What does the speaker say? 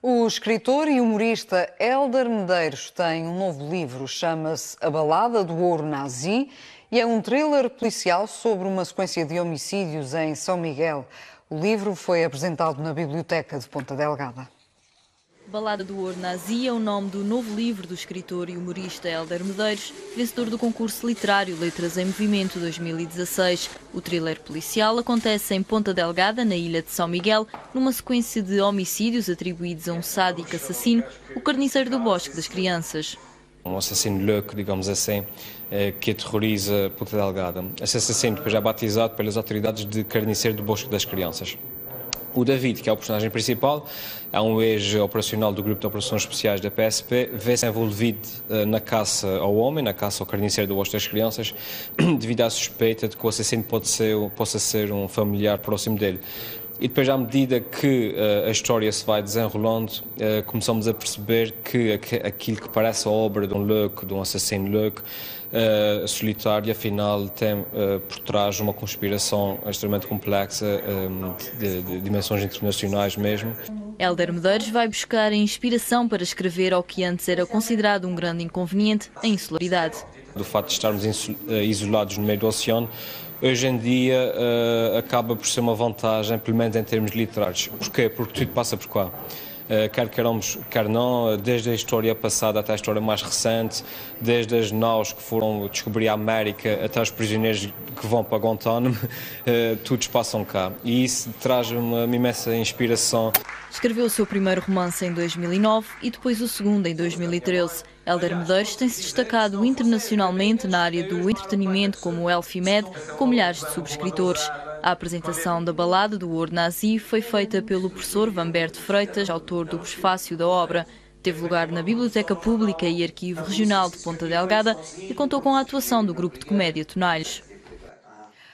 O escritor e humorista Hélder Medeiros tem um novo livro, chama-se A Balada do Ouro Nazi e é um thriller policial sobre uma sequência de homicídios em São Miguel. O livro foi apresentado na Biblioteca de Ponta Delgada. Balada do Ouro Nazi é o nome do novo livro do escritor e humorista Hélder Medeiros, vencedor do concurso literário Letras em Movimento 2016. O thriller policial acontece em Ponta Delgada, na ilha de São Miguel, numa sequência de homicídios atribuídos a um sádico assassino, o carniceiro do Bosque das Crianças. Um assassino louco, digamos assim, eh, que aterroriza Ponta Delgada. Esse assassino depois é batizado pelas autoridades de carniceiro do Bosque das Crianças. O David, que é o personagem principal, é um ex-operacional do Grupo de Operações Especiais da PSP, vê-se envolvido uh, na caça ao homem, na caça ao carniceiro do Oeste das Crianças, devido à suspeita de que o assassino pode ser, possa ser um familiar próximo dele. E depois, à medida que uh, a história se vai desenrolando, uh, começamos a perceber que aquilo que parece a obra de um louco, de um assassino louco, uh, solitário, afinal tem por trás uma conspiração extremamente complexa, um, de, de, dimensões internacionais mesmo. Helder Medeiros vai buscar a inspiração para escrever ao que antes era considerado um grande inconveniente, a insularidade. Do facto de estarmos isolados no meio do oceano, hoje em dia uh, acaba por ser uma vantagem, pelo menos em termos literários. Porquê? Porque tudo passa por cá. Uh, quer queiramos, quer não, desde a história passada até a história mais recente, desde as naus que foram descobrir a América até os prisioneiros que vão para Guantánamo, uh, todos passam cá. E isso traz uma, uma imensa inspiração. Escreveu o seu primeiro romance em 2009 e depois o segundo em 2013. Helder Medeiros tem-se destacado internacionalmente na área do entretenimento como o Elfimed, com milhares de subscritores. A apresentação da balada do Ouro Nazi foi feita pelo professor Vamberto Freitas, autor do prefácio da obra. Teve lugar na Biblioteca Pública e Arquivo Regional de Ponta Delgada e contou com a atuação do grupo de comédia Tonalhos.